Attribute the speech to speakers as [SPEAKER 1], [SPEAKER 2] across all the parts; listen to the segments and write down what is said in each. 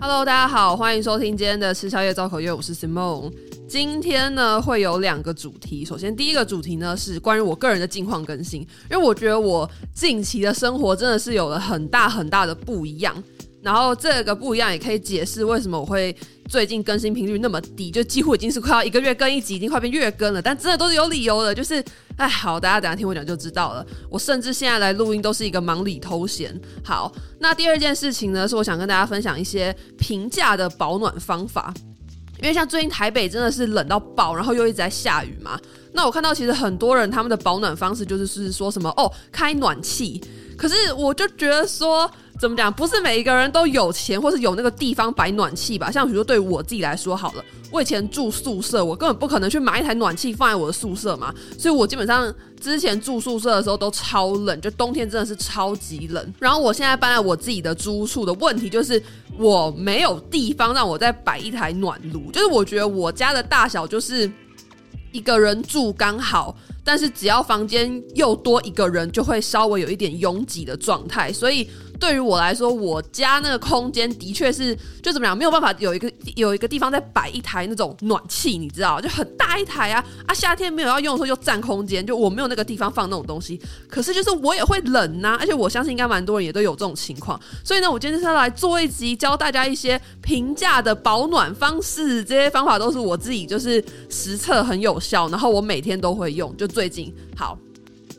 [SPEAKER 1] Hello，大家好，欢迎收听今天的吃宵夜造口业，我是 Simon。今天呢会有两个主题，首先第一个主题呢是关于我个人的近况更新，因为我觉得我近期的生活真的是有了很大很大的不一样。然后这个不一样也可以解释为什么我会最近更新频率那么低，就几乎已经是快要一个月更一集，已经快变月更了。但真的都是有理由的，就是哎，好，大家等下听我讲就知道了。我甚至现在来录音都是一个忙里偷闲。好，那第二件事情呢，是我想跟大家分享一些平价的保暖方法，因为像最近台北真的是冷到爆，然后又一直在下雨嘛。那我看到其实很多人他们的保暖方式就是是说什么哦，开暖气，可是我就觉得说。怎么讲？不是每一个人都有钱，或是有那个地方摆暖气吧？像比如说，对我自己来说好了，我以前住宿舍，我根本不可能去买一台暖气放在我的宿舍嘛。所以我基本上之前住宿舍的时候都超冷，就冬天真的是超级冷。然后我现在搬来我自己的租处的问题就是，我没有地方让我再摆一台暖炉。就是我觉得我家的大小就是一个人住刚好，但是只要房间又多一个人，就会稍微有一点拥挤的状态，所以。对于我来说，我家那个空间的确是就怎么样，没有办法有一个有一个地方再摆一台那种暖气，你知道，就很大一台啊啊！夏天没有要用的时候就占空间，就我没有那个地方放那种东西。可是就是我也会冷呐、而且我相信应该蛮多人也都有这种情况。所以呢，我今天就是要来做一集，教大家一些平价的保暖方式。这些方法都是我自己就是实测很有效，然后我每天都会用。就最近好，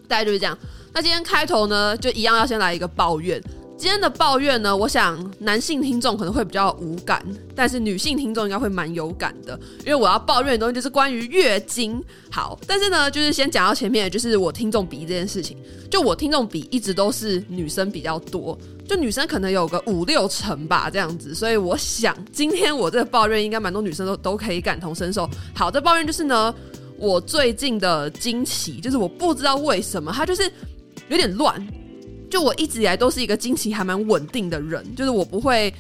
[SPEAKER 1] 大概就是这样。那今天开头呢，就一样要先来一个抱怨。今天的抱怨呢，我想男性听众可能会比较无感，但是女性听众应该会蛮有感的，因为我要抱怨的东西就是关于月经。好，但是呢，就是先讲到前面，就是我听众比这件事情，就我听众比一直都是女生比较多，就女生可能有个五六成吧这样子，所以我想今天我这个抱怨应该蛮多女生都都可以感同身受。好，这抱怨就是呢，我最近的经期，就是我不知道为什么它就是有点乱。就我一直以来都是一个经期还蛮稳定的人，就是我不会，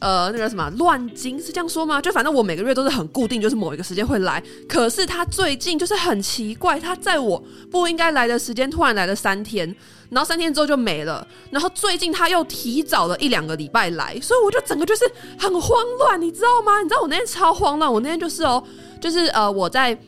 [SPEAKER 1] 呃，那个什么乱经是这样说吗？就反正我每个月都是很固定，就是某一个时间会来。可是他最近就是很奇怪，他在我不应该来的时间突然来了三天，然后三天之后就没了。然后最近他又提早了一两个礼拜来，所以我就整个就是很慌乱，你知道吗？你知道我那天超慌乱，我那天就是哦，就是呃我在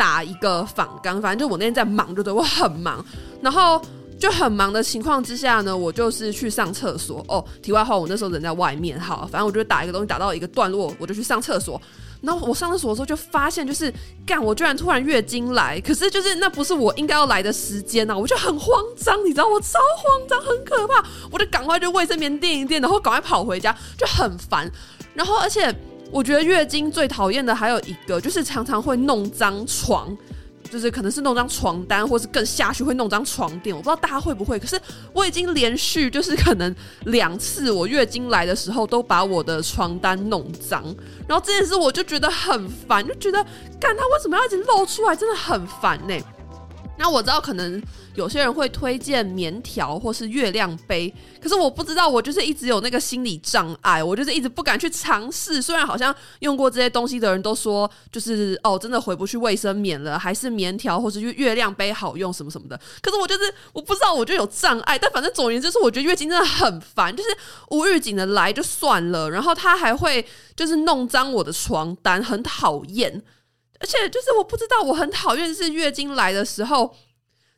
[SPEAKER 1] 打一个访纲，反正就我那天在忙，就对我很忙，然后。就很忙的情况之下呢，我就是去上厕所哦。题外话，我那时候人在外面，好，反正我就打一个东西打到一个段落，我就去上厕所。然后我上厕所的时候就发现，就是干，我居然突然月经来，可是就是那不是我应该要来的时间呐，我就很慌张，你知道我超慌张，很可怕，我就赶快就卫生棉垫一垫，然后赶快跑回家，就很烦。然后而且我觉得月经最讨厌的还有一个，就是常常会弄脏床。就是可能是弄张床单，或是更下去会弄张床垫，我不知道大家会不会。可是我已经连续就是可能两次我月经来的时候都把我的床单弄脏，然后这件事我就觉得很烦，就觉得干他为什么要一直露出来，真的很烦呢、那我知道可能有些人会推荐棉条或是月亮杯，可是我不知道，我就是一直有那个心理障碍，我就是一直不敢去尝试。虽然好像用过这些东西的人都说，就是哦，真的回不去卫生棉了，还是棉条或是月月亮杯好用什么什么的。可是我就是我不知道，我就有障碍。但反正总而言之，是我觉得月经真的很烦，就是无预警的来就算了，然后他还会就是弄脏我的床单，很讨厌。而且就是我不知道，我很讨厌是月经来的时候，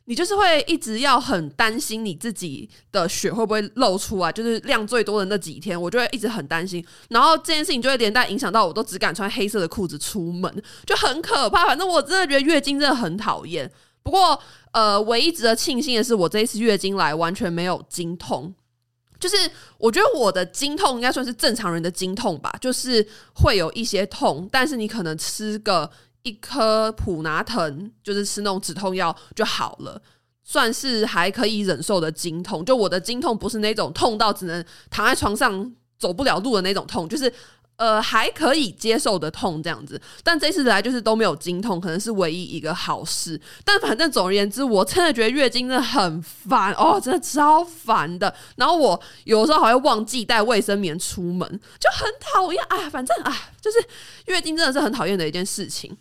[SPEAKER 1] 你就是会一直要很担心你自己的血会不会漏出来，就是量最多的那几天，我就会一直很担心。然后这件事情就会连带影响到我，都只敢穿黑色的裤子出门，就很可怕。反正我真的觉得月经真的很讨厌。不过，呃，唯一值得庆幸的是，我这一次月经来完全没有经痛。就是我觉得我的经痛应该算是正常人的经痛吧，就是会有一些痛，但是你可能吃个。一颗普拿疼，就是吃那种止痛药就好了，算是还可以忍受的经痛。就我的经痛不是那种痛到只能躺在床上走不了路的那种痛，就是呃还可以接受的痛这样子。但这次来就是都没有经痛，可能是唯一一个好事。但反正总而言之，我真的觉得月经真的很烦 哦，真的超烦的。然后我有时候还会忘记带卫生棉出门，就很讨厌。啊，反正啊，就是月经真的是很讨厌的一件事情。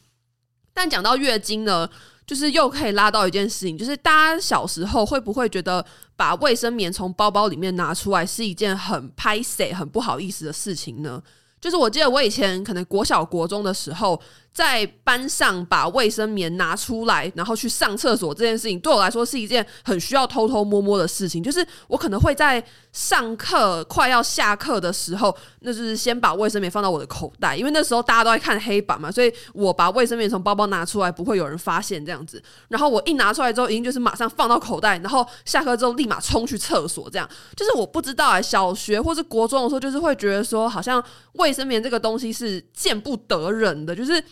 [SPEAKER 1] 但讲到月经呢，就是又可以拉到一件事情，就是大家小时候会不会觉得把卫生棉从包包里面拿出来是一件很拍谢、很不好意思的事情呢？就是我记得我以前可能国小国中的时候，在班上把卫生棉拿出来，然后去上厕所这件事情，对我来说是一件很需要偷偷摸摸的事情。就是我可能会在上课快要下课的时候，那就是先把卫生棉放到我的口袋，因为那时候大家都在看黑板嘛，所以我把卫生棉从包包拿出来，不会有人发现这样子。然后我一拿出来之后，一定就是马上放到口袋，然后下课之后立马冲去厕所，这样。就是我不知道哎，小学或是国中的时候，就是会觉得说，好像卫生棉这个东西是见不得人的，就是。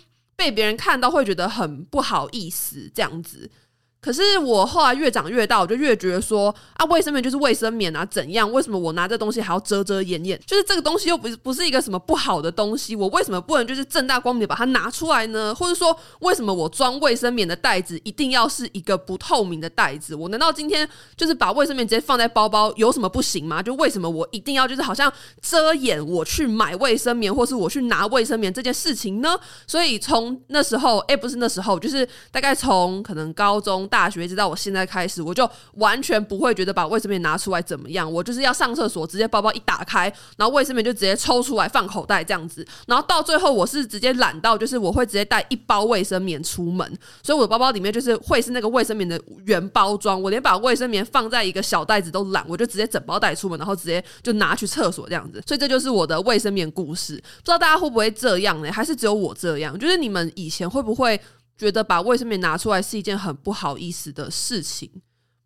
[SPEAKER 1] 被别人看到会觉得很不好意思，这样子。可是我后来越长越大，我就越觉得说啊，卫生棉就是卫生棉啊，怎样？为什么我拿这东西还要遮遮掩掩？就是这个东西又不是不是一个什么不好的东西，我为什么不能就是正大光明的把它拿出来呢？或者说，为什么我装卫生棉的袋子一定要是一个不透明的袋子？我难道今天就是把卫生棉直接放在包包有什么不行吗？就为什么我一定要就是好像遮掩我去买卫生棉，或是我去拿卫生棉这件事情呢？所以从那时候，哎，不是那时候，就是大概从可能高中。大学直到我现在开始，我就完全不会觉得把卫生棉拿出来怎么样。我就是要上厕所，直接包包一打开，然后卫生棉就直接抽出来放口袋这样子。然后到最后，我是直接懒到，就是我会直接带一包卫生棉出门。所以我的包包里面就是会是那个卫生棉的原包装。我连把卫生棉放在一个小袋子都懒，我就直接整包带出门，然后直接就拿去厕所这样子。所以这就是我的卫生棉故事。不知道大家会不会这样呢？还是只有我这样？就是你们以前会不会？觉得把卫生棉拿出来是一件很不好意思的事情，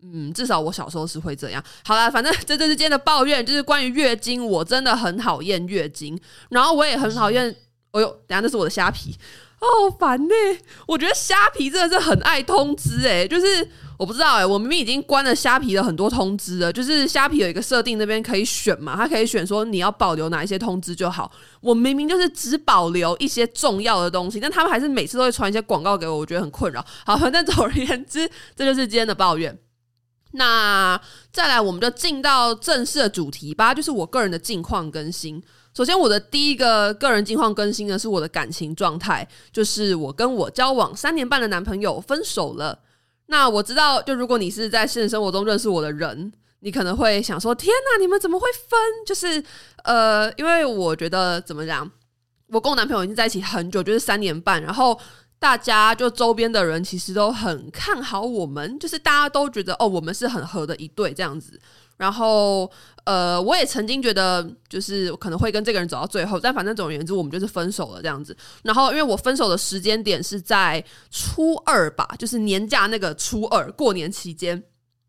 [SPEAKER 1] 嗯，至少我小时候是会这样。好啦，反正这就是今天的抱怨，就是关于月经，我真的很讨厌月经，然后我也很讨厌。哎呦，等下这是我的虾皮，哦，烦呢。我觉得虾皮真的是很爱通知，哎，就是。我不知道哎、我明明已经关了虾皮的很多通知了，就是虾皮有一个设定，那边可以选嘛，它可以选说你要保留哪一些通知就好。我明明就是只保留一些重要的东西，但他们还是每次都会传一些广告给我，我觉得很困扰。好，反正总而言之，这就是今天的抱怨。那再来，我们就进到正式的主题吧，就是我个人的近况更新。首先，我的第一个个人近况更新呢，是我的感情状态，就是我跟我交往三年半的男朋友分手了。那我知道，就如果你是在现实生活中认识我的人，你可能会想说：“天哪，你们怎么会分？”就是呃，因为我觉得怎么讲，我跟我男朋友已经在一起很久，就是三年半，然后大家就周边的人其实都很看好我们，就是大家都觉得哦，我们是很合的一对这样子。然后，呃，我也曾经觉得，就是可能会跟这个人走到最后，但反正总而言之，我们就是分手了这样子。然后，因为我分手的时间点是在初二吧，就是年假那个初二，过年期间，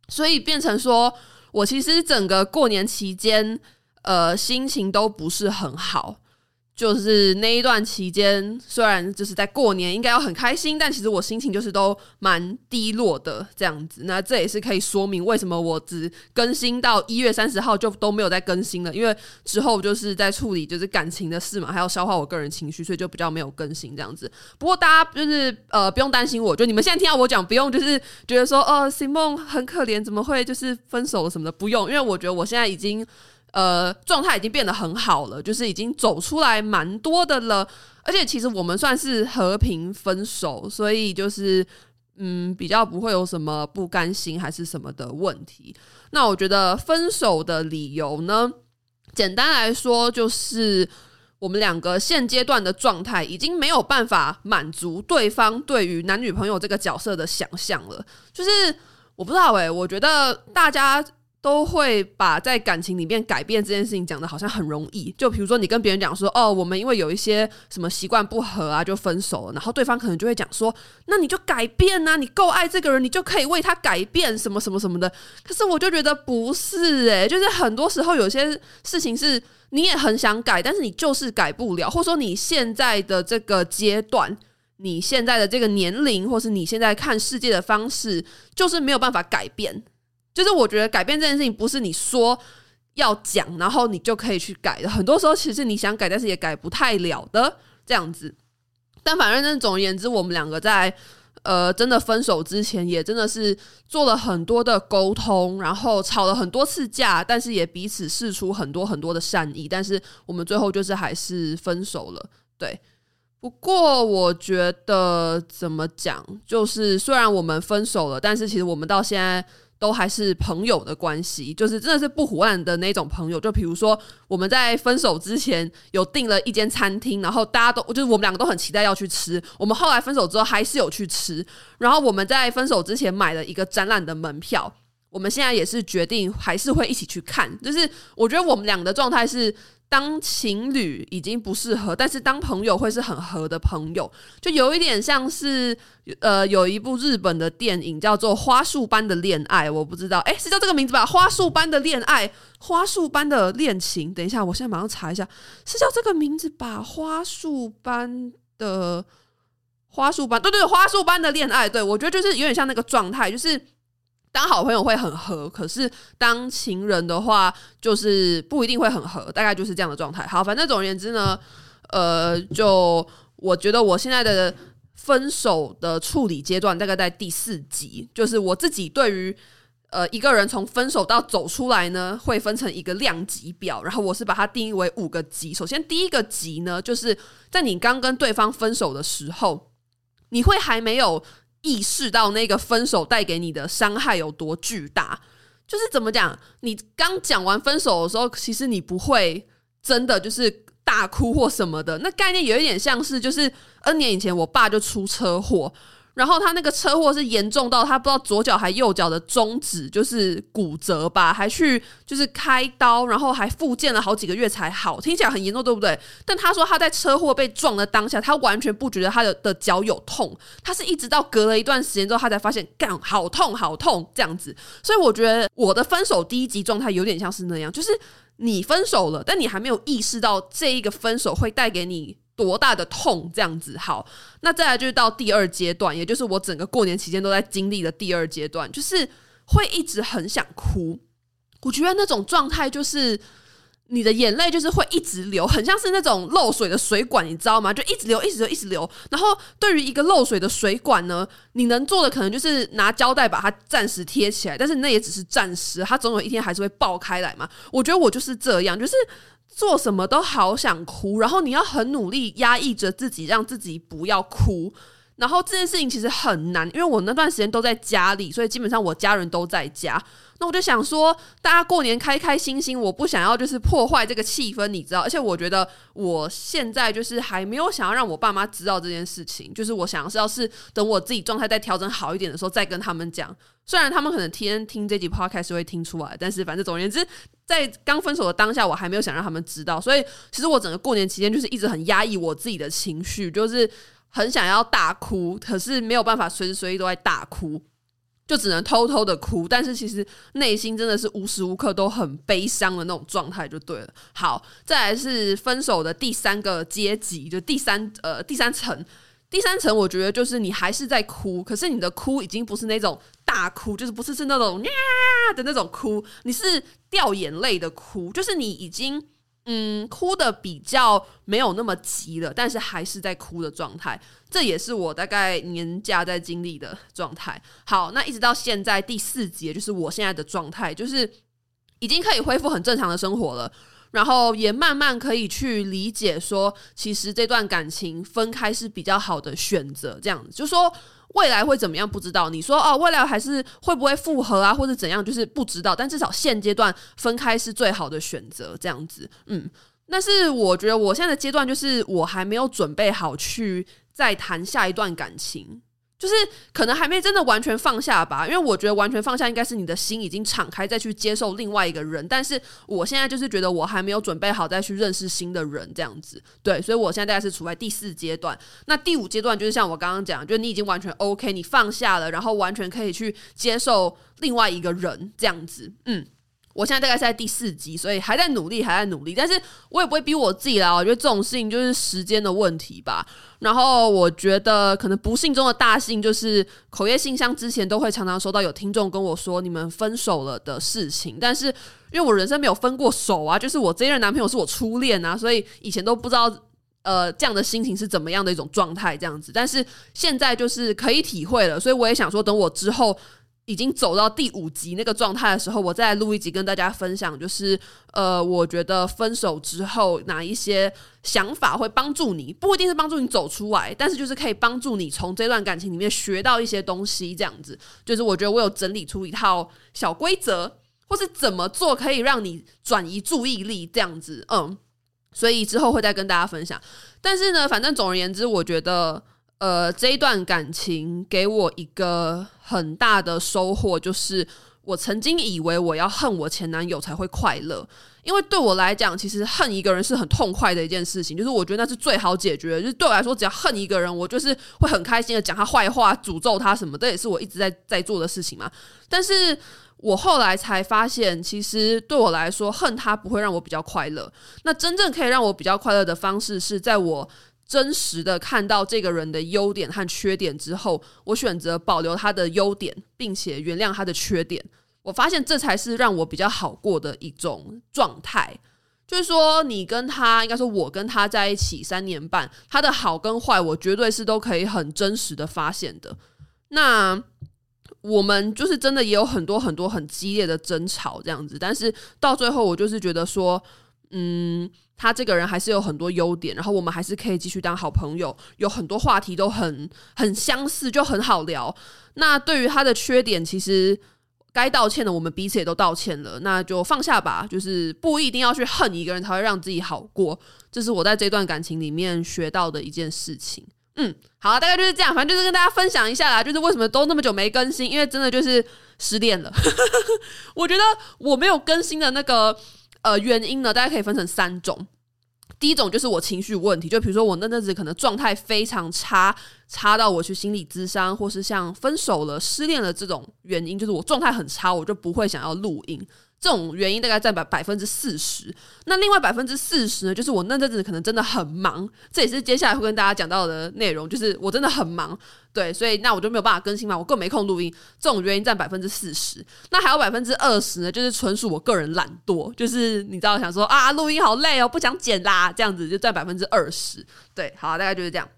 [SPEAKER 1] 所以变成说我其实整个过年期间，呃，心情都不是很好。就是那一段期间，虽然就是在过年应该要很开心，但其实我心情就是都蛮低落的这样子。那这也是可以说明为什么我只更新到一月三十号就都没有再更新了，因为之后就是在处理就是感情的事嘛，还要消化我个人情绪，所以就比较没有更新这样子。不过大家就是呃不用担心我，就你们现在听到我讲，不用就是觉得说哦，Simon 很可怜，怎么会就是分手了什么的，不用，因为我觉得我现在已经。呃，状态已经变得很好了，就是已经走出来蛮多的了。而且其实我们算是和平分手，所以就是嗯，比较不会有什么不甘心还是什么的问题。那我觉得分手的理由呢，简单来说就是我们两个现阶段的状态已经没有办法满足对方对于男女朋友这个角色的想象了。就是我不知道欸，我觉得大家。都会把在感情里面改变这件事情讲得好像很容易，就比如说你跟别人讲说，哦，我们因为有一些什么习惯不合啊，就分手了，然后对方可能就会讲说，那你就改变啊，你够爱这个人，你就可以为他改变什么什么什么的。可是我就觉得不是诶，就是很多时候有些事情是你也很想改，但是你就是改不了，或者说你现在的这个阶段，你现在的这个年龄，或是你现在看世界的方式，就是没有办法改变。就是我觉得改变这件事情不是你说要讲，然后你就可以去改的。很多时候其实你想改，但是也改不太了的这样子。但反正总而言之，我们两个在呃真的分手之前，也真的是做了很多的沟通，然后吵了很多次架，但是也彼此释出很多很多的善意。但是我们最后就是还是分手了。对，不过我觉得怎么讲，就是虽然我们分手了，但是其实我们到现在都还是朋友的关系，就是真的是不胡烂的那种朋友。就比如说我们在分手之前有订了一间餐厅，然后大家都就是我们两个都很期待要去吃。我们后来分手之后还是有去吃。然后我们在分手之前买了一个展览的门票，我们现在也是决定还是会一起去看。就是我觉得我们俩的状态是。当情侣已经不适合，但是当朋友会是很合的朋友，就有一点像是呃，有一部日本的电影叫做《花束般的恋爱》，我不知道，诶，是叫这个名字吧？《花束般的恋爱》，花束般的恋情。等一下，我现在马上查一下，是叫这个名字吧？花束般的花束般，对对对，花束般的恋爱。对，我觉得就是有点像那个状态，就是。当好朋友会很合，可是当情人的话，就是不一定会很合，大概就是这样的状态。好，反正总而言之呢，呃，就我觉得我现在的分手的处理阶段大概在第四级，就是我自己对于呃一个人从分手到走出来呢，会分成一个量级表，然后我是把它定义为五个级。首先第一个级呢，就是在你刚跟对方分手的时候，你会还没有。意识到那个分手带给你的伤害有多巨大，就是怎么讲？你刚讲完分手的时候，其实你不会真的就是大哭或什么的。那概念有一点像是，就是 N 年以前我爸就出车祸。然后他那个车祸是严重到他不知道左脚还右脚的中指就是骨折吧，还去就是开刀，然后还复健了好几个月才好，听起来很严重，对不对？但他说他在车祸被撞的当下，他完全不觉得他的的脚有痛，他是一直到隔了一段时间之后，他才发现干好痛好痛这样子。所以我觉得我的分手第一集状态有点像是那样，就是你分手了，但你还没有意识到这一个分手会带给你。多大的痛这样子。好，那再来就是到第二阶段，也就是我整个过年期间都在经历的第二阶段，就是会一直很想哭。我觉得那种状态就是你的眼泪就是会一直流，很像是那种漏水的水管，你知道吗？就一直流，一直流，一直流。然后对于一个漏水的水管呢，你能做的可能就是拿胶带把它暂时贴起来，但是那也只是暂时，它总有一天还是会爆开来嘛。我觉得我就是这样，就是。做什么都好想哭，然后你要很努力压抑着自己，让自己不要哭。然后这件事情其实很难，因为我那段时间都在家里，所以基本上我家人都在家。那我就想说，大家过年开开心心，我不想要就是破坏这个气氛，你知道？而且我觉得我现在就是还没有想要让我爸妈知道这件事情，就是我想要是要是等我自己状态再调整好一点的时候再跟他们讲。虽然他们可能天听这集 podcast 会听出来，但是反正总而言之，在刚分手的当下，我还没有想让他们知道。所以其实我整个过年期间就是一直很压抑我自己的情绪，就是很想要大哭，可是没有办法随时随地都在大哭。就只能偷偷的哭，但是其实内心真的是无时无刻都很悲伤的那种状态，就对了。好，再来是分手的第三个阶级，就第三呃第三层，第三层我觉得就是你还是在哭，可是你的哭已经不是那种大哭，就是不是是那种呀 的那种哭，你是掉眼泪的哭，就是你已经。嗯，哭的比较没有那么急了，但是还是在哭的状态。这也是我大概年假在经历的状态。好，那一直到现在第四节，就是我现在的状态，就是已经可以恢复很正常的生活了，然后也慢慢可以去理解说，其实这段感情分开是比较好的选择。这样子，就说。未来会怎么样？不知道。你说哦，未来还是会不会复合啊，或者怎样？就是不知道。但至少现阶段分开是最好的选择，这样子。嗯，但是我觉得我现在的阶段就是我还没有准备好去再谈下一段感情。就是可能还没真的完全放下吧，因为我觉得完全放下应该是你的心已经敞开，再去接受另外一个人。但是我现在就是觉得我还没有准备好再去认识新的人，这样子。对，所以我现在大概是处在第四阶段。那第五阶段就是像我刚刚讲，就是你已经完全 OK，你放下了，然后完全可以去接受另外一个人，这样子。嗯。我现在大概是在第四集，所以还在努力，还在努力。但是我也不会逼我自己啦。我觉得这种事情就是时间的问题吧。然后我觉得可能不幸中的大幸就是口业信箱之前都会常常收到有听众跟我说你们分手了的事情。但是因为我人生没有分过手啊，就是我这一任男朋友是我初恋啊，所以以前都不知道呃这样的心情是怎么样的一种状态这样子。但是现在就是可以体会了，所以我也想说，等我之后。已经走到第五集那个状态的时候，我再录一集跟大家分享，就是呃，我觉得分手之后哪一些想法会帮助你，不一定是帮助你走出来，但是就是可以帮助你从这段感情里面学到一些东西，这样子，就是我觉得我有整理出一套小规则，或是怎么做可以让你转移注意力，这样子，嗯，所以之后会再跟大家分享。但是呢，反正总而言之，我觉得。呃，这一段感情给我一个很大的收获，就是我曾经以为我要恨我前男友才会快乐，因为对我来讲，其实恨一个人是很痛快的一件事情，就是我觉得那是最好解决的。就是对我来说，只要恨一个人，我就是会很开心的讲他坏话、诅咒他什么，这也是我一直在在做的事情嘛。但是我后来才发现，其实对我来说，恨他不会让我比较快乐。那真正可以让我比较快乐的方式，是在我。真实的看到这个人的优点和缺点之后，我选择保留他的优点，并且原谅他的缺点。我发现这才是让我比较好过的一种状态。就是说，你跟他，应该说我跟他在一起三年半，他的好跟坏，我绝对是都可以很真实的发现的。那我们就是真的也有很多很多很激烈的争吵这样子，但是到最后，我就是觉得说，嗯。他这个人还是有很多优点，然后我们还是可以继续当好朋友，有很多话题都很很相似，就很好聊。那对于他的缺点，其实该道歉的我们彼此也都道歉了，那就放下吧。就是不一定要去恨一个人才会让自己好过，这是我在这段感情里面学到的一件事情。嗯，好，大概就是这样，反正就是跟大家分享一下啦，就是为什么都那么久没更新，因为真的就是失恋了。我觉得我没有更新的那个。呃，原因呢，大家可以分成三种。第一种就是我情绪问题，就比如说我那阵子可能状态非常差，差到我去心理咨商，或是像分手了、失恋了这种原因，就是我状态很差，我就不会想要录音。这种原因大概占百百分之四十，那另外百分之四十呢，就是我那阵子可能真的很忙，这也是接下来会跟大家讲到的内容，就是我真的很忙，对，所以那我就没有办法更新嘛，我更没空录音，这种原因占百分之四十，那还有百分之二十呢，就是纯属我个人懒惰，就是你知道想说啊，录音好累哦，不想剪啦，这样子就占百分之二十，对，好，大概就是这样，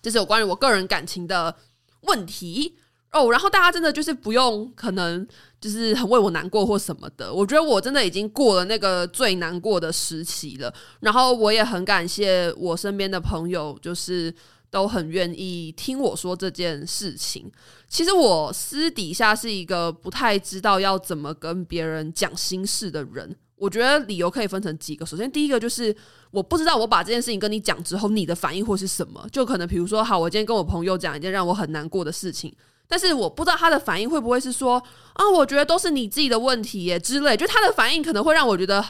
[SPEAKER 1] 这是有关于我个人感情的问题。哦，然后大家真的就是不用，可能就是很为我难过或什么的。我觉得我真的已经过了那个最难过的时期了。然后我也很感谢我身边的朋友，就是都很愿意听我说这件事情。其实我私底下是一个不太知道要怎么跟别人讲心事的人。我觉得理由可以分成几个。首先，第一个就是我不知道我把这件事情跟你讲之后，你的反应会是什么。就可能比如说，好，我今天跟我朋友讲一件让我很难过的事情。但是我不知道他的反应会不会是说啊，我觉得都是你自己的问题耶之类，就他的反应可能会让我觉得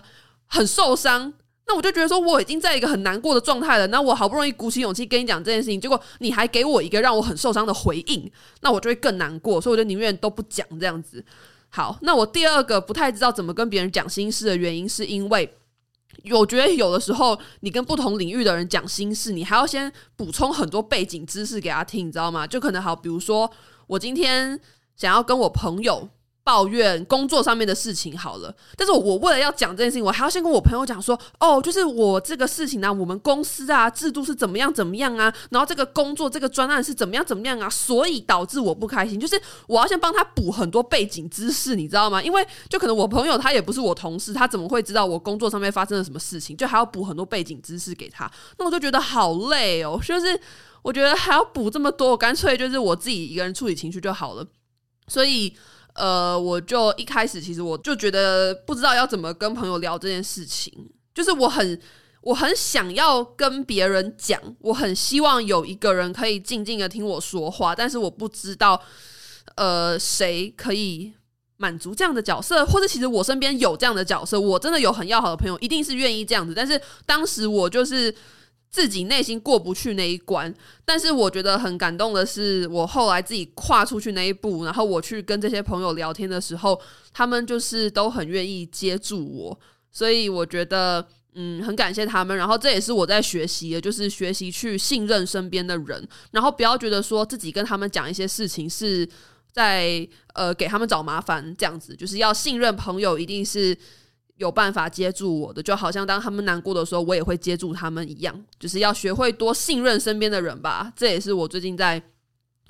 [SPEAKER 1] 很受伤。那我就觉得说我已经在一个很难过的状态了，那我好不容易鼓起勇气跟你讲这件事情，结果你还给我一个让我很受伤的回应，那我就会更难过。所以我就宁愿都不讲这样子。好，那我第二个不太知道怎么跟别人讲心事的原因，是因为我觉得有的时候你跟不同领域的人讲心事，你还要先补充很多背景知识给他听，你知道吗？就可能好，比如说。我今天想要跟我朋友抱怨工作上面的事情好了，但是我为了要讲这件事情，我还要先跟我朋友讲说，哦，就是我这个事情呢、我们公司啊制度是怎么样怎么样啊，然后这个工作这个专案是怎么样怎么样啊，所以导致我不开心，就是我要先帮他补很多背景知识，你知道吗？因为就可能我朋友他也不是我同事，他怎么会知道我工作上面发生了什么事情？就还要补很多背景知识给他，那我就觉得好累哦，就是。我觉得还要补这么多，我干脆就是我自己一个人处理情绪就好了。所以，呃，我就一开始其实我就觉得不知道要怎么跟朋友聊这件事情，就是我很我很想要跟别人讲，我很希望有一个人可以静静的听我说话，但是我不知道，呃，谁可以满足这样的角色，或者其实我身边有这样的角色，我真的有很要好的朋友，一定是愿意这样子，但是当时我就是。自己内心过不去那一关，但是我觉得很感动的是，我后来自己跨出去那一步，然后我去跟这些朋友聊天的时候，他们就是都很愿意接住我，所以我觉得嗯，很感谢他们。然后这也是我在学习的，就是学习去信任身边的人，然后不要觉得说自己跟他们讲一些事情是在呃给他们找麻烦这样子，就是要信任朋友，一定是。有办法接住我的，就好像当他们难过的时候，我也会接住他们一样。就是要学会多信任身边的人吧。这也是我最近在，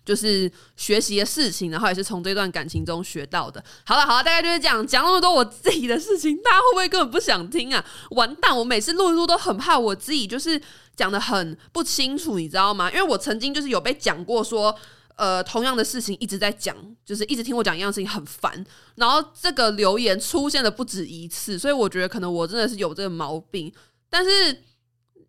[SPEAKER 1] 就是学习的事情，然后也是从这段感情中学到的。好了好了，大概就是这样，讲那么多我自己的事情，大家会不会根本不想听啊？完蛋！我每次录一录都很怕我自己就是讲得很不清楚，你知道吗？因为我曾经就是有被讲过说，呃，同样的事情一直在讲，就是一直听我讲一样事情很烦。然后这个留言出现了不止一次，所以我觉得可能我真的是有这个毛病，但是。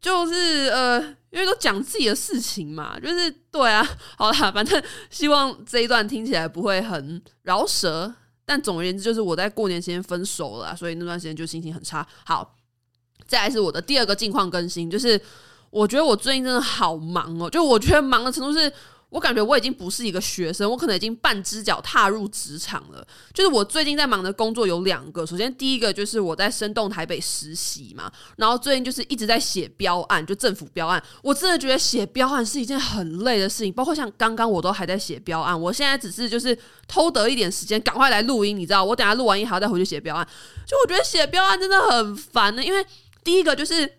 [SPEAKER 1] 就是呃，因为都讲自己的事情嘛，就是对啊，好啦，反正希望这一段听起来不会很饶舌，但总而言之，就是我在过年期间分手了，所以那段时间就心情很差。好，再来是我的第二个近况更新，就是我觉得我最近真的好忙哦，就我觉得忙的程度是。我感觉我已经不是一个学生，我可能已经半只脚踏入职场了。就是我最近在忙的工作有两个，首先第一个就是我在生动台北实习嘛，然后最近就是一直在写标案，就政府标案。我真的觉得写标案是一件很累的事情，包括像刚刚我都还在写标案，我现在只是就是偷得一点时间，赶快来录音，你知道，我等下录完音还要再回去写标案。就我觉得写标案真的很烦呢，因为第一个就是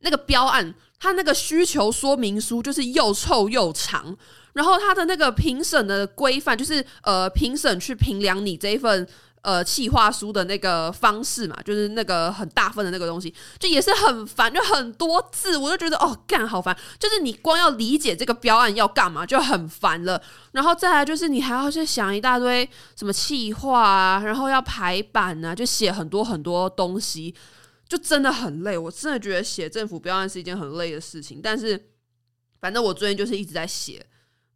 [SPEAKER 1] 那个标案。他那个需求说明书就是又臭又长，然后他的那个评审的规范就是呃，评审去评量你这一份呃企划书的那个方式嘛，就是那个很大份的那个东西，就也是很烦，就很多字，我就觉得哦，干好烦，就是你光要理解这个标案要干嘛就很烦了，然后再来就是你还要去想一大堆什么企划啊，然后要排版啊，就写很多很多东西。就真的很累，我真的觉得写政府标案是一件很累的事情。但是，反正我最近就是一直在写，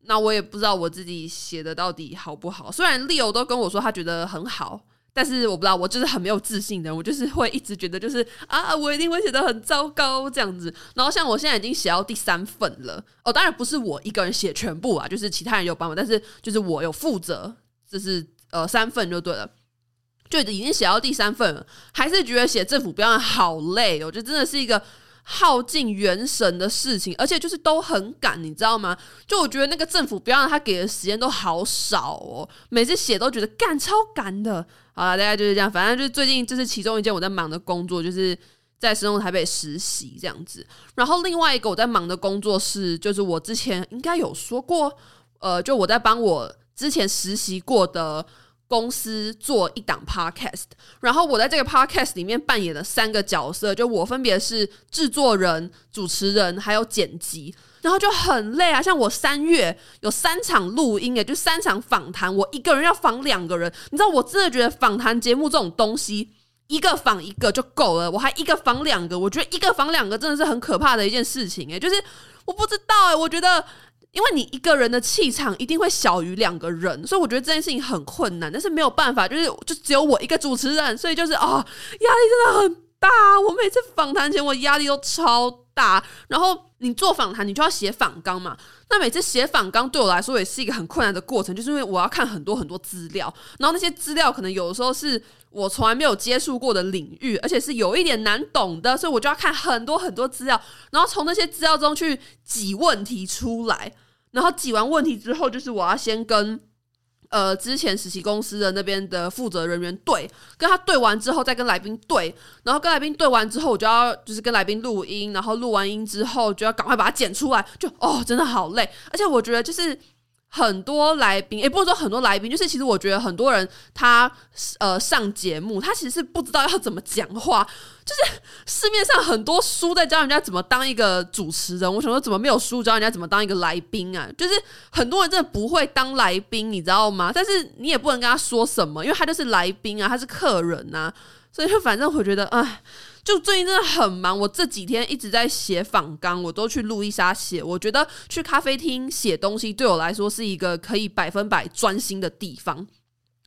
[SPEAKER 1] 那我也不知道我自己写的到底好不好。虽然 Leo 都跟我说他觉得很好，但是我不知道，我就是很没有自信的，我就是会一直觉得就是啊，我一定会写得很糟糕这样子。然后像我现在已经写到第三份了，哦，当然不是我一个人写全部啊，就是其他人有帮忙，但是就是我有负责，就是呃三份就对了。就已经写到第三份了，还是觉得写政府标案好累哦，我觉得真的是一个耗尽元神的事情，而且就是都很赶，你知道吗？就我觉得那个政府标案他给的时间都好少哦，每次写都觉得赶超赶的。好了，大概就是这样，反正就是最近这是其中一件我在忙的工作，就是在生动台北实习这样子。然后另外一个我在忙的工作是，就是我之前应该有说过，呃，就我在帮我之前实习过的。公司做一档 podcast，然后我在这个 podcast 里面扮演了三个角色，就我分别是制作人、主持人还有剪辑，然后就很累啊。像我三月有三场录音，也就三场访谈，我一个人要访两个人，你知道，我真的觉得访谈节目这种东西，一个访一个就够了，我还一个访两个，我觉得一个访两个真的是很可怕的一件事情诶，就是我不知道诶，我觉得。因为你一个人的气场一定会小于两个人，所以我觉得这件事情很困难，但是没有办法，就是就只有我一个主持人，所以就是啊，压力真的很大。我每次访谈前我压力都超大，然后你做访谈你就要写访纲嘛，那每次写访纲对我来说也是一个很困难的过程，就是因为我要看很多很多资料，然后那些资料可能有的时候是我从来没有接触过的领域，而且是有一点难懂的，所以我就要看很多很多资料，然后从那些资料中去挤问题出来。然后挤完问题之后，就是我要先跟呃之前实习公司的那边的负责人员对，跟他对完之后再跟来宾对，然后跟来宾对完之后，我就要就是跟来宾录音，然后录完音之后就要赶快把它剪出来，就哦真的好累，而且我觉得就是。很多来宾，也不是说很多来宾，就是其实我觉得很多人他呃上节目，他其实是不知道要怎么讲话。就是市面上很多书在教人家怎么当一个主持人，我想说怎么没有书教人家怎么当一个来宾啊？就是很多人真的不会当来宾，你知道吗？但是你也不能跟他说什么，因为他就是来宾啊，他是客人啊，所以就反正我觉得，哎。就最近真的很忙，我这几天一直在写访纲，我都去路易莎写。我觉得去咖啡厅写东西对我来说是一个可以百分百专心的地方，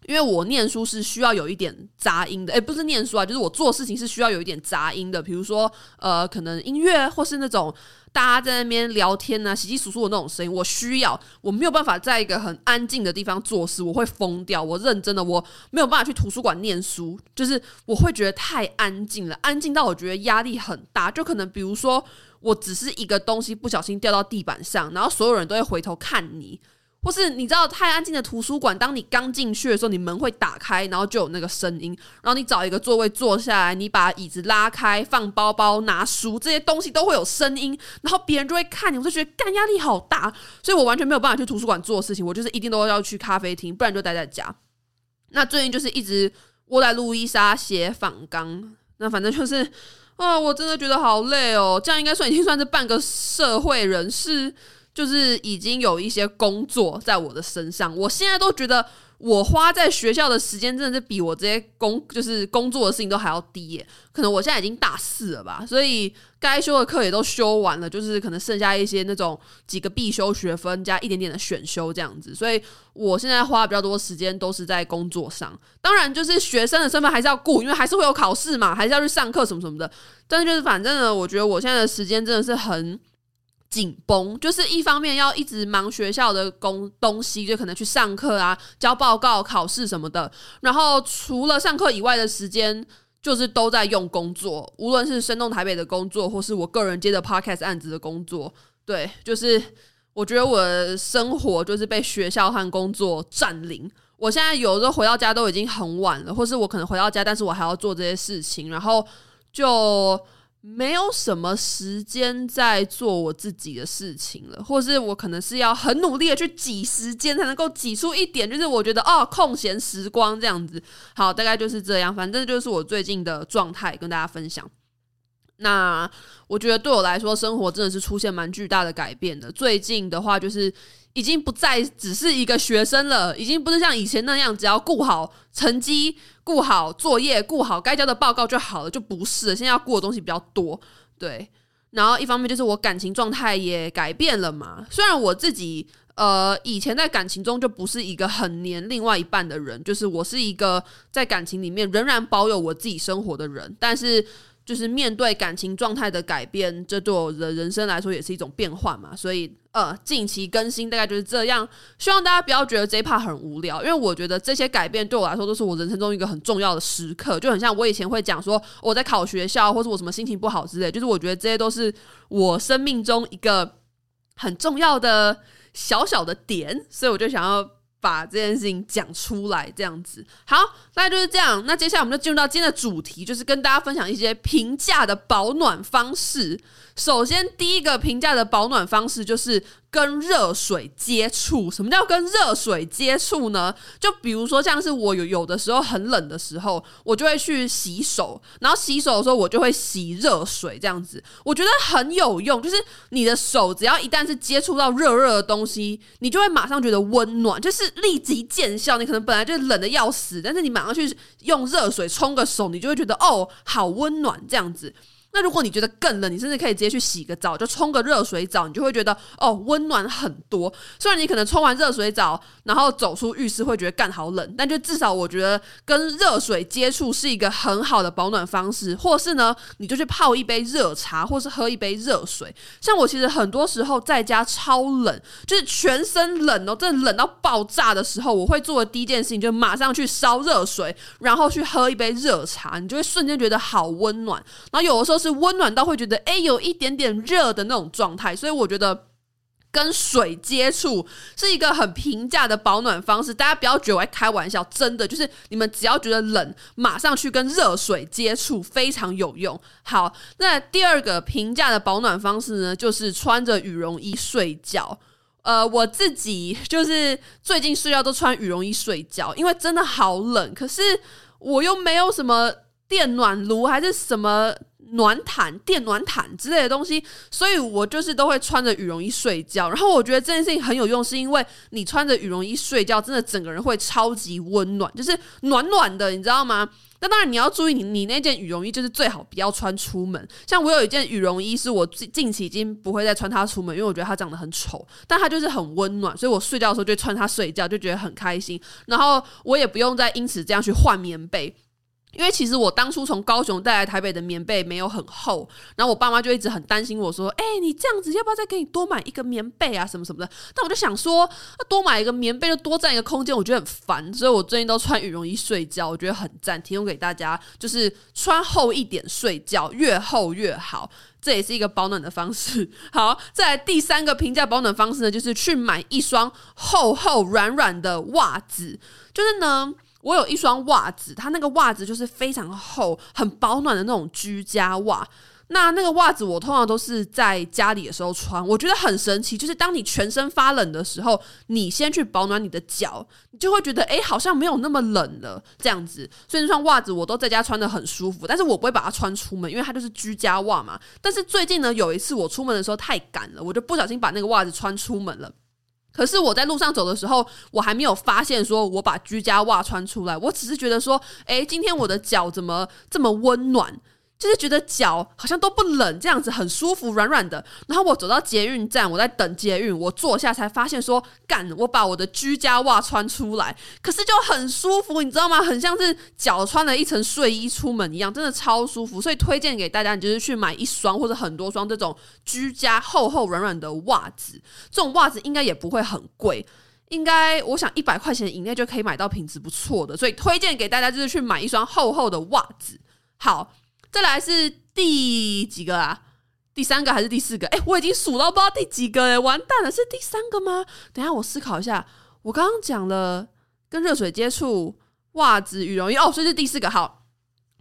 [SPEAKER 1] 因为我念书是需要有一点杂音的，诶，不是念书啊，就是我做事情是需要有一点杂音的，比如说呃，可能音乐或是那种。大家在那边聊天呐、啊，窸窸窣窣的那种声音，我需要，我没有办法在一个很安静的地方做事，我会疯掉。我认真的，我没有办法去图书馆念书，就是我会觉得太安静了，安静到我觉得压力很大。就可能比如说，我只是一个东西不小心掉到地板上，然后所有人都会回头看你，或是你知道太安静的图书馆，当你刚进去的时候，你门会打开，然后就有那个声音，然后你找一个座位坐下来，你把椅子拉开，放包包、拿书这些东西都会有声音，然后别人就会看你，我就觉得干压力好大，所以我完全没有办法去图书馆做事情，我就是一定都要去咖啡厅，不然就待在家。那最近就是一直窝在路易莎写访纲，那反正就是啊、我真的觉得好累哦，这样应该算已经算是半个社会人士。就是已经有一些工作在我的身上，我现在都觉得我花在学校的时间真的是比我这些工就是工作的事情都还要低耶。可能我现在已经大四了吧，所以该修的课也都修完了，就是可能剩下一些那种几个必修学分加一点点的选修这样子，所以我现在花比较多时间都是在工作上。当然，就是学生的身份还是要顾，因为还是会有考试嘛，还是要去上课什么什么的。但是就是反正呢，我觉得我现在的时间真的是很。紧绷，就是一方面要一直忙学校的工东西，就可能去上课啊、交报告、考试什么的。然后除了上课以外的时间，就是都在用工作，无论是生动台北的工作，或是我个人接的 podcast 案子的工作。对，就是我觉得我的生活就是被学校和工作占领。我现在有时候回到家都已经很晚了，或是我可能回到家，但是我还要做这些事情，然后就。没有什么时间在做我自己的事情了，或是我可能是要很努力的去挤时间才能够挤出一点，就是我觉得哦，空闲时光这样子。好，大概就是这样，反正就是我最近的状态跟大家分享。那我觉得对我来说，生活真的是出现蛮巨大的改变的。最近的话，就是。已经不再只是一个学生了，已经不是像以前那样，只要顾好成绩、顾好作业、顾好该交的报告就好了，就不是。现在要顾的东西比较多，对。然后一方面就是我感情状态也改变了嘛。虽然我自己呃以前在感情中就不是一个很黏另外一半的人，就是我是一个在感情里面仍然保有我自己生活的人，但是。就是面对感情状态的改变，这对我的人生来说也是一种变化嘛。所以，呃，近期更新大概就是这样。希望大家不要觉得这一 part 很无聊，因为我觉得这些改变对我来说都是我人生中一个很重要的时刻。就很像我以前会讲说我在考学校，或是我什么心情不好之类，就是我觉得这些都是我生命中一个很重要的小小的点，所以我就想要。把这件事情讲出来，这样子好，那就是这样。那接下来我们就进入到今天的主题，就是跟大家分享一些平价的保暖方式。首先，第一个评价的保暖方式就是。跟热水接触，什么叫跟热水接触呢？就比如说，像是我有有的时候很冷的时候，我就会去洗手，然后洗手的时候我就会洗热水，这样子我觉得很有用。就是你的手只要一旦是接触到热热的东西，你就会马上觉得温暖，就是立即见效。你可能本来就冷得要死，但是你马上去用热水冲个手，你就会觉得哦，好温暖这样子。那如果你觉得更冷，你甚至可以直接去洗个澡，就冲个热水澡，你就会觉得哦，温暖很多。虽然你可能冲完热水澡，然后走出浴室会觉得干好冷，但就至少我觉得跟热水接触是一个很好的保暖方式。或是呢，你就去泡一杯热茶，或是喝一杯热水。像我其实很多时候在家超冷，就是全身冷哦，真的冷到爆炸的时候，我会做的第一件事情就是马上去烧热水，然后去喝一杯热茶，你就会瞬间觉得好温暖。然后有的时候。是温暖到会觉得哎、有一点点热的那种状态，所以我觉得跟水接触是一个很平价的保暖方式。大家不要觉得我在开玩笑，真的就是你们只要觉得冷，马上去跟热水接触，非常有用。好，那第二个平价的保暖方式呢，就是穿着羽绒衣睡觉。呃，我自己就是最近睡觉都穿羽绒衣睡觉，因为真的好冷，可是我又没有什么电暖炉还是什么。暖毯、电暖毯之类的东西，所以我就是都会穿着羽绒衣睡觉。然后我觉得这件事情很有用，是因为你穿着羽绒衣睡觉，真的整个人会超级温暖，就是暖暖的，你知道吗？那当然你要注意你，你那件羽绒衣就是最好不要穿出门。像我有一件羽绒衣，是我近近期已经不会再穿它出门，因为我觉得它长得很丑，但它就是很温暖，所以我睡觉的时候就穿它睡觉，就觉得很开心。然后我也不用再因此这样去换棉被。因为其实我当初从高雄带来台北的棉被没有很厚，然后我爸妈就一直很担心我说：“哎，你这样子要不要再给你多买一个棉被啊，什么什么的。”但我就想说，那多买一个棉被就多占一个空间，我觉得很烦，所以我最近都穿羽绒衣睡觉，我觉得很赞，提供给大家，就是穿厚一点睡觉，越厚越好，这也是一个保暖的方式。好，再来第三个评价保暖方式呢，就是去买一双厚厚软软的袜子，就是呢。我有一双袜子，它那个袜子就是非常厚、很保暖的那种居家袜。那那个袜子我通常都是在家里的时候穿，我觉得很神奇。就是当你全身发冷的时候，你先去保暖你的脚，你就会觉得诶，好像没有那么冷了这样子。所以那双袜子我都在家穿得很舒服，但是我不会把它穿出门，因为它就是居家袜嘛。但是最近呢，有一次我出门的时候太赶了，我就不小心把那个袜子穿出门了。可是我在路上走的时候，我还没有发现说我把居家袜穿出来，我只是觉得说，诶，今天我的脚怎么这么温暖？就是觉得脚好像都不冷，这样子很舒服，软软的。然后我走到捷运站，我在等捷运，我坐下才发现说，干，我把我的居家袜穿出来，可是就很舒服，你知道吗？很像是脚穿了一层睡衣出门一样，真的超舒服。所以推荐给大家，你就是去买一双或者很多双这种居家厚厚软软的袜子。这种袜子应该也不会很贵，应该我想一百块钱以内就可以买到品质不错的。所以推荐给大家，就是去买一双厚厚的袜子。好。再来是第几个啊？第三个还是第四个？哎，我已经数到不知道第几个哎，完蛋了，是第三个吗？等下我思考一下，我刚刚讲了跟热水接触、袜子、羽绒衣，哦，所以是第四个。好，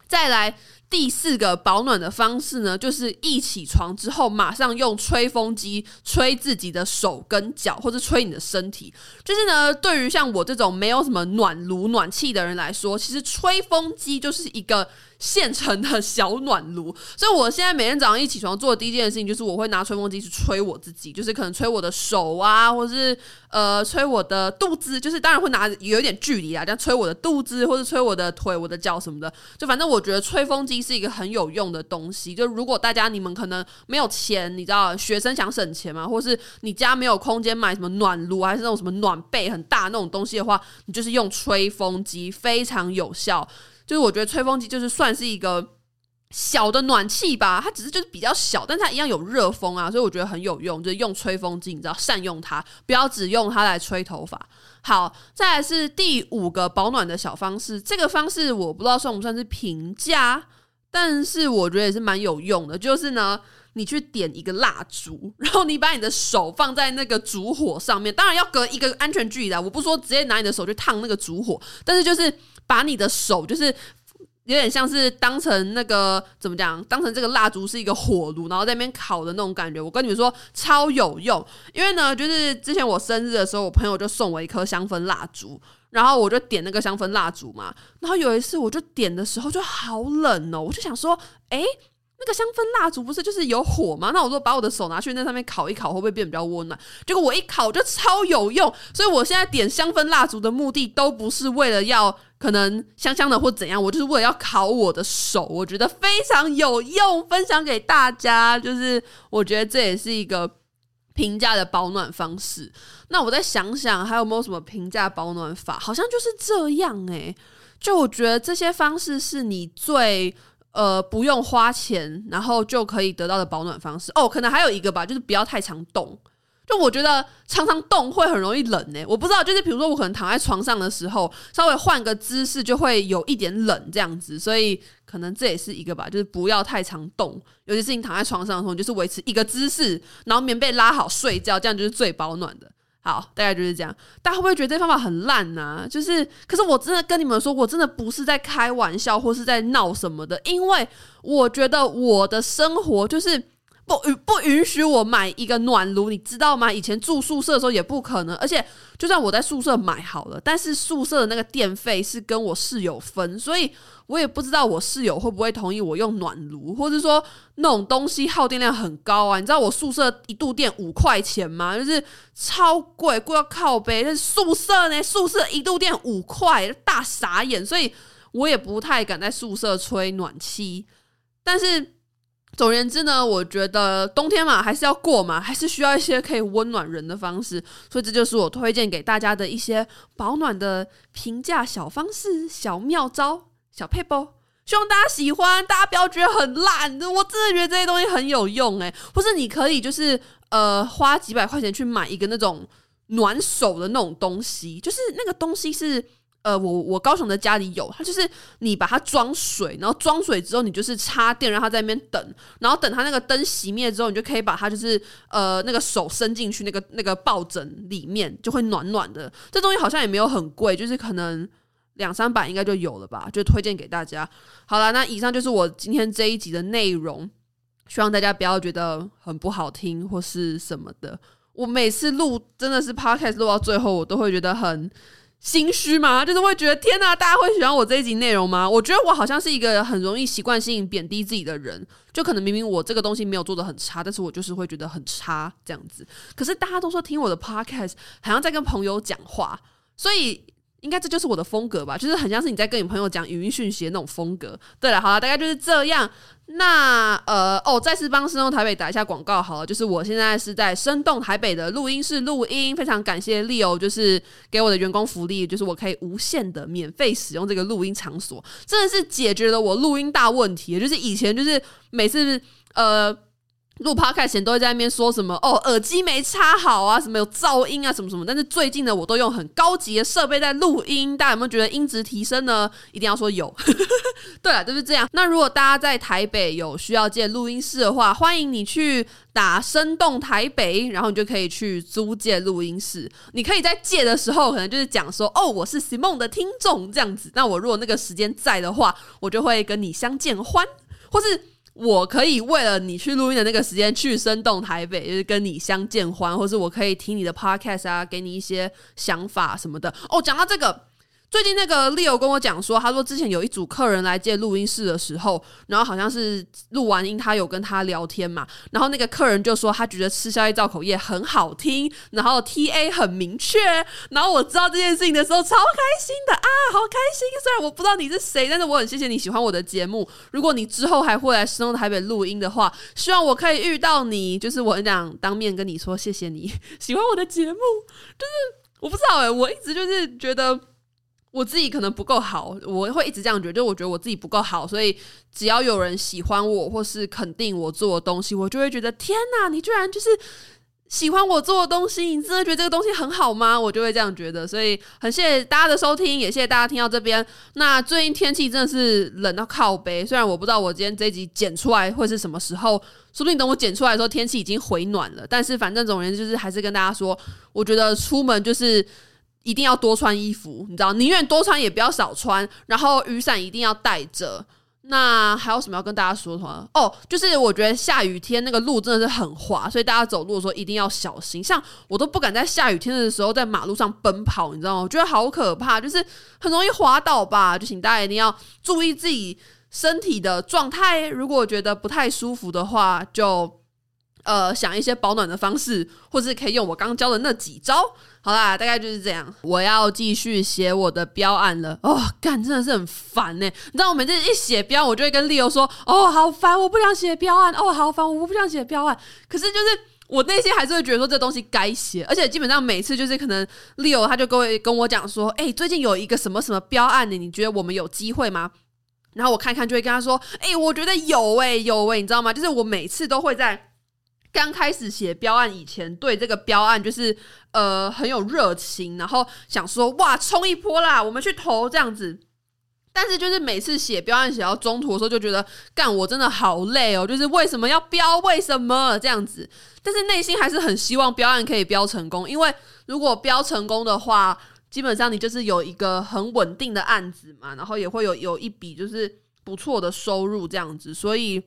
[SPEAKER 1] 再来。第四个保暖的方式呢，就是一起床之后马上用吹风机吹自己的手跟脚，或者吹你的身体。就是呢，对于像我这种没有什么暖炉、暖气的人来说，其实吹风机就是一个现成的小暖炉。所以我现在每天早上一起床做的第一件事情，就是我会拿吹风机去吹我自己，就是可能吹我的手啊，或是呃吹我的肚子，就是当然会拿有一点距离啊，这样吹我的肚子，或者吹我的腿、我的脚什么的。就反正我觉得吹风机。是一个很有用的东西。就如果大家你们可能没有钱，你知道学生想省钱嘛，或是你家没有空间买什么暖炉，还是那种什么暖被很大那种东西的话，你就是用吹风机非常有效。就是我觉得吹风机就是算是一个小的暖气吧，它只是就是比较小，但它一样有热风啊，所以我觉得很有用。就是用吹风机，你知道善用它，不要只用它来吹头发。好，再来是第五个保暖的小方式，这个方式我不知道算不算是平价。但是我觉得也是蛮有用的，就是呢，你去点一个蜡烛，然后你把你的手放在那个烛火上面，当然要隔一个安全距离的。我不说直接拿你的手去烫那个烛火，但是就是把你的手，就是有点像是当成那个怎么讲，当成这个蜡烛是一个火炉，然后在那边烤的那种感觉。我跟你们说超有用，因为呢，就是之前我生日的时候，我朋友就送我一颗香氛蜡烛。然后我就点那个香氛蜡烛嘛，然后有一次我就点的时候就好冷哦，我就想说，诶，那个香氛蜡烛不是就是有火吗？那我说把我的手拿去那上面烤一烤，会不会变比较温暖？结果我一烤就超有用，所以我现在点香氛蜡烛的目的都不是为了要可能香香的或怎样，我就是为了要烤我的手，我觉得非常有用，分享给大家，就是我觉得这也是一个。平价的保暖方式，那我再想想还有没有什么平价保暖法？好像就是这样诶、就我觉得这些方式是你最呃不用花钱，然后就可以得到的保暖方式。哦，可能还有一个吧，就是不要太常动。就我觉得常常动会很容易冷诶、欸，我不知道，就是比如说我可能躺在床上的时候，稍微换个姿势就会有一点冷这样子，所以可能这也是一个吧，就是不要太常动，尤其是你躺在床上的时候，就是维持一个姿势，然后棉被拉好睡觉，这样就是最保暖的。好，大概就是这样。大家会不会觉得这方法很烂呢、就是，可是我真的跟你们说，我真的不是在开玩笑或是在闹什么的，因为我觉得我的生活就是。不允不允许我买一个暖炉，你知道吗？以前住宿舍的时候也不可能，而且就算我在宿舍买好了，但是宿舍的那个电费是跟我室友分，所以我也不知道我室友会不会同意我用暖炉，或者说那种东西耗电量很高啊。你知道我宿舍一度电五块钱吗？就是超贵，贵要靠背。但是宿舍呢，宿舍一度电五块，大傻眼，所以我也不太敢在宿舍吹暖气，但是。总而言之呢，我觉得冬天嘛，还是要过嘛，还是需要一些可以温暖人的方式，所以这就是我推荐给大家的一些保暖的平价小方式、小妙招、小撇步。希望大家喜欢，大家不要觉得很烂。我真的觉得这些东西很有用诶，或是你可以就是呃花几百块钱去买一个那种暖手的那种东西，就是那个东西是。呃，我我高雄的家里有，它就是你把它装水，然后装水之后，你就是插电，让它在那边等，然后等它那个灯熄灭之后，你就可以把它就是呃那个手伸进去那个那个抱枕里面，就会暖暖的。这东西好像也没有很贵，就是可能两三百应该就有了吧，就推荐给大家。好了，那以上就是我今天这一集的内容，希望大家不要觉得很不好听或是什么的。我每次录真的是 podcast 录到最后，我都会觉得很。心虚吗？就是会觉得天呐，大家会喜欢我这一集内容吗？我觉得我好像是一个很容易习惯性贬低自己的人，就可能明明我这个东西没有做的很差，但是我就是会觉得很差这样子。可是大家都说听我的 podcast 好像在跟朋友讲话，所以。应该这就是我的风格吧，就是很像是你在跟你朋友讲语音讯息的那种风格。对了，好了，大概就是这样。那呃哦，再次帮生动台北打一下广告好了，就是我现在是在生动台北的录音室录音，非常感谢 Leo，就是给我的员工福利，就是我可以无限的免费使用这个录音场所，真的是解决了我录音大问题。就是以前就是每次呃。录 p o d c 前都会在那边说什么哦，耳机没插好啊，什么有噪音啊，什么什么。但是最近呢，我都用很高级的设备在录音，大家有没有觉得音质提升呢？一定要说有。对了，就是这样。那如果大家在台北有需要借录音室的话，欢迎你去打声动台北，然后你就可以去租借录音室。你可以在借的时候，可能就是讲说哦，我是 Simon 的听众这样子。那我如果那个时间在的话，我就会跟你相见欢，或是。我可以为了你去录音的那个时间去生动台北，就是跟你相见欢，或是我可以听你的 podcast 啊，给你一些想法什么的。哦，讲到这个。最近那个 Leo 跟我讲说，他说之前有一组客人来借录音室的时候，然后好像是录完音，他有跟他聊天嘛，然后那个客人就说他觉得吃宵夜造口业很好听，然后 TA 很明确，然后我知道这件事情的时候超开心的啊，好开心！虽然我不知道你是谁，但是我很谢谢你喜欢我的节目。如果你之后还会来生动台北录音的话，希望我可以遇到你，就是我很想当面跟你说谢谢你喜欢我的节目。就是我不知道诶、欸，我一直就是觉得。我自己可能不够好，我会一直这样觉得。就我觉得我自己不够好，所以只要有人喜欢我或是肯定我做的东西，我就会觉得天哪，你居然就是喜欢我做的东西，你真的觉得这个东西很好吗？我就会这样觉得。所以很谢谢大家的收听，也谢谢大家听到这边。那最近天气真的是冷到靠背，虽然我不知道我今天这一集剪出来会是什么时候，说不定等我剪出来的时候天气已经回暖了。但是反正总而言之，就是还是跟大家说，我觉得出门就是。一定要多穿衣服，你知道，宁愿多穿也不要少穿。然后雨伞一定要带着。那还有什么要跟大家说的话？哦，就是我觉得下雨天那个路真的是很滑，所以大家走路的时候一定要小心。像我都不敢在下雨天的时候在马路上奔跑，你知道吗？我觉得好可怕，就是很容易滑倒吧。就请大家一定要注意自己身体的状态。如果觉得不太舒服的话，就呃想一些保暖的方式，或是可以用我刚教的那几招。好啦，大概就是这样。我要继续写我的标案了。哦，干，真的是很烦呢。你知道，我每次一写标，我就会跟 Leo 说：“哦，好烦，我不想写标案。哦，好烦，我不想写标案。”可是，就是我内心还是会觉得说这东西该写。而且，基本上每次就是可能 Leo 他就跟跟我讲说：“哎、最近有一个什么什么标案呢？你觉得我们有机会吗？”然后我看看，就会跟他说：“哎、我觉得有哎、有哎、你知道吗？就是我每次都会在。”刚开始写标案以前，对这个标案就是呃很有热情，然后想说哇冲一波啦，我们去投这样子。但是就是每次写标案写到中途的时候，就觉得干我真的好累哦，就是为什么要标？为什么这样子？但是内心还是很希望标案可以标成功，因为如果标成功的话，基本上你就是有一个很稳定的案子嘛，然后也会有有一笔就是不错的收入这样子，所以。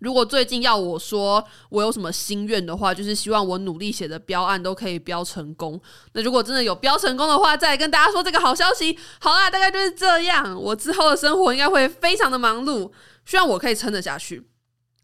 [SPEAKER 1] 如果最近要我说我有什么心愿的话，就是希望我努力写的标案都可以标成功。那如果真的有标成功的话，再跟大家说这个好消息。好啦，大概就是这样。我之后的生活应该会非常的忙碌，希望我可以撑得下去。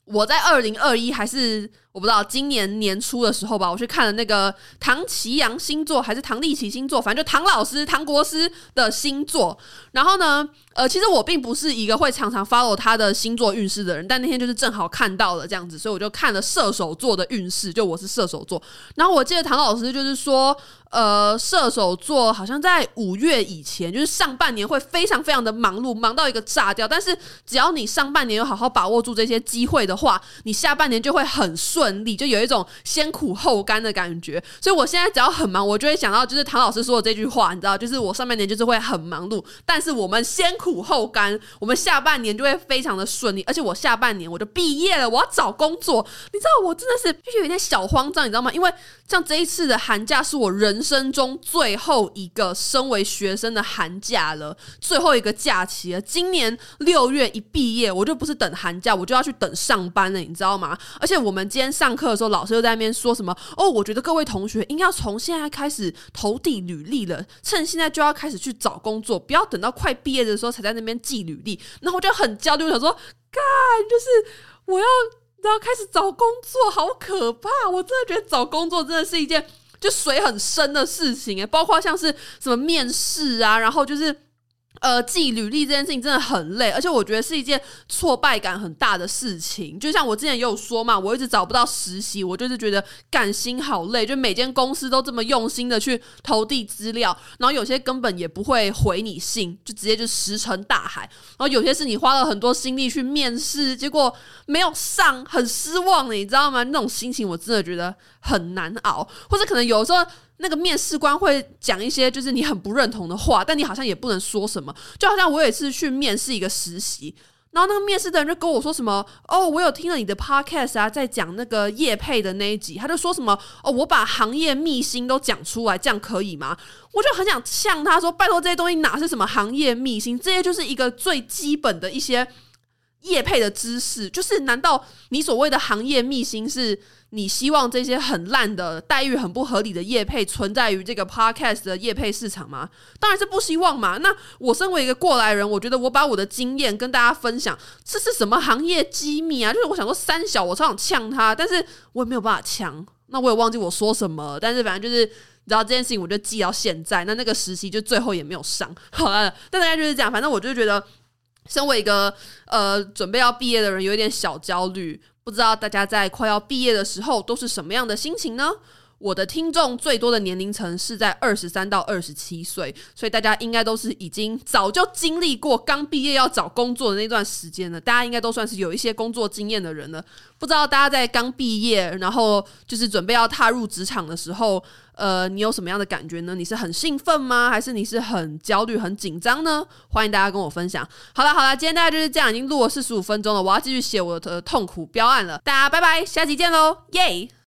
[SPEAKER 1] 我在二零二一还是我不知道今年年初的时候吧，我去看了那个唐奇阳星座还是唐立奇星座，反正就唐老师唐国师的星座。然后呢，呃，其实我并不是一个会常常 follow 他的星座运势的人，但那天就是正好看到了这样子，所以我就看了射手座的运势。就我是射手座，然后我记得唐老师就是说。呃，射手座好像在五月以前，就是上半年会非常非常的忙碌，忙到一个炸掉。但是只要你上半年有好好把握住这些机会的话，你下半年就会很顺利，就有一种先苦后甘的感觉。所以我现在只要很忙，我就会想到就是唐老师说的这句话，你知道，就是我上半年就是会很忙碌，但是我们先苦后甘，我们下半年就会非常的顺利。而且我下半年我就毕业了，我要找工作，你知道，我真的是就是有点小慌张，你知道吗？因为像这一次的寒假是我人生中最后一个身为学生的寒假了，最后一个假期了。今年六月一毕业，我就不是等寒假，我就要去等上班了，你知道吗？而且我们今天上课的时候，老师又在那边说什么？哦，我觉得各位同学应该要从现在开始投递履历了，趁现在就要开始去找工作，不要等到快毕业的时候才在那边寄履历。然后我就很焦虑，我想说，干，就是我要然后开始找工作，好可怕！我真的觉得找工作真的是一件。就水很深的事情诶，包括像是什么面试啊，然后就是。呃，寄履历这件事情真的很累，而且我觉得是一件挫败感很大的事情。就像我之前也有说嘛，我一直找不到实习，我就是觉得干心好累。就每间公司都这么用心的去投递资料，然后有些根本也不会回你信，就直接就石沉大海。然后有些是你花了很多心力去面试，结果没有上，很失望的，你知道吗？那种心情我真的觉得很难熬，或者可能有时候。那个面试官会讲一些就是你很不认同的话，但你好像也不能说什么。就好像我有一次去面试一个实习，然后那个面试的人就跟我说什么：“哦，我有听了你的 podcast 啊，在讲那个业配的那一集。”他就说什么：“哦，我把行业秘辛都讲出来，这样可以吗？”我就很想呛他说：“拜托，这些东西哪是什么行业秘辛？这些就是一个最基本的一些。”业配的知识，就是难道你所谓的行业秘辛是你希望这些很烂的待遇很不合理的业配存在于这个 podcast 的业配市场吗？当然是不希望嘛。那我身为一个过来人，我觉得我把我的经验跟大家分享，这是什么行业机密啊？就是我想说三小，我超想呛他，但是我也没有办法呛。那我也忘记我说什么，但是反正就是你知道这件事情，我就记到现在。那那个实习就最后也没有上。好了，但大概就是这样。反正我就觉得。身为一个呃准备要毕业的人，有一点小焦虑，不知道大家在快要毕业的时候都是什么样的心情呢？我的听众最多的年龄层是在二十三到二十七岁，所以大家应该都是已经早就经历过刚毕业要找工作的那段时间了。大家应该都算是有一些工作经验的人了。不知道大家在刚毕业，然后就是准备要踏入职场的时候，呃，你有什么样的感觉呢？你是很兴奋吗？还是你是很焦虑、很紧张呢？欢迎大家跟我分享。好了好了，今天大家就是这样，已经录了四十五分钟了，我要继续写我的痛苦标案了。大家拜拜，下期见喽，耶！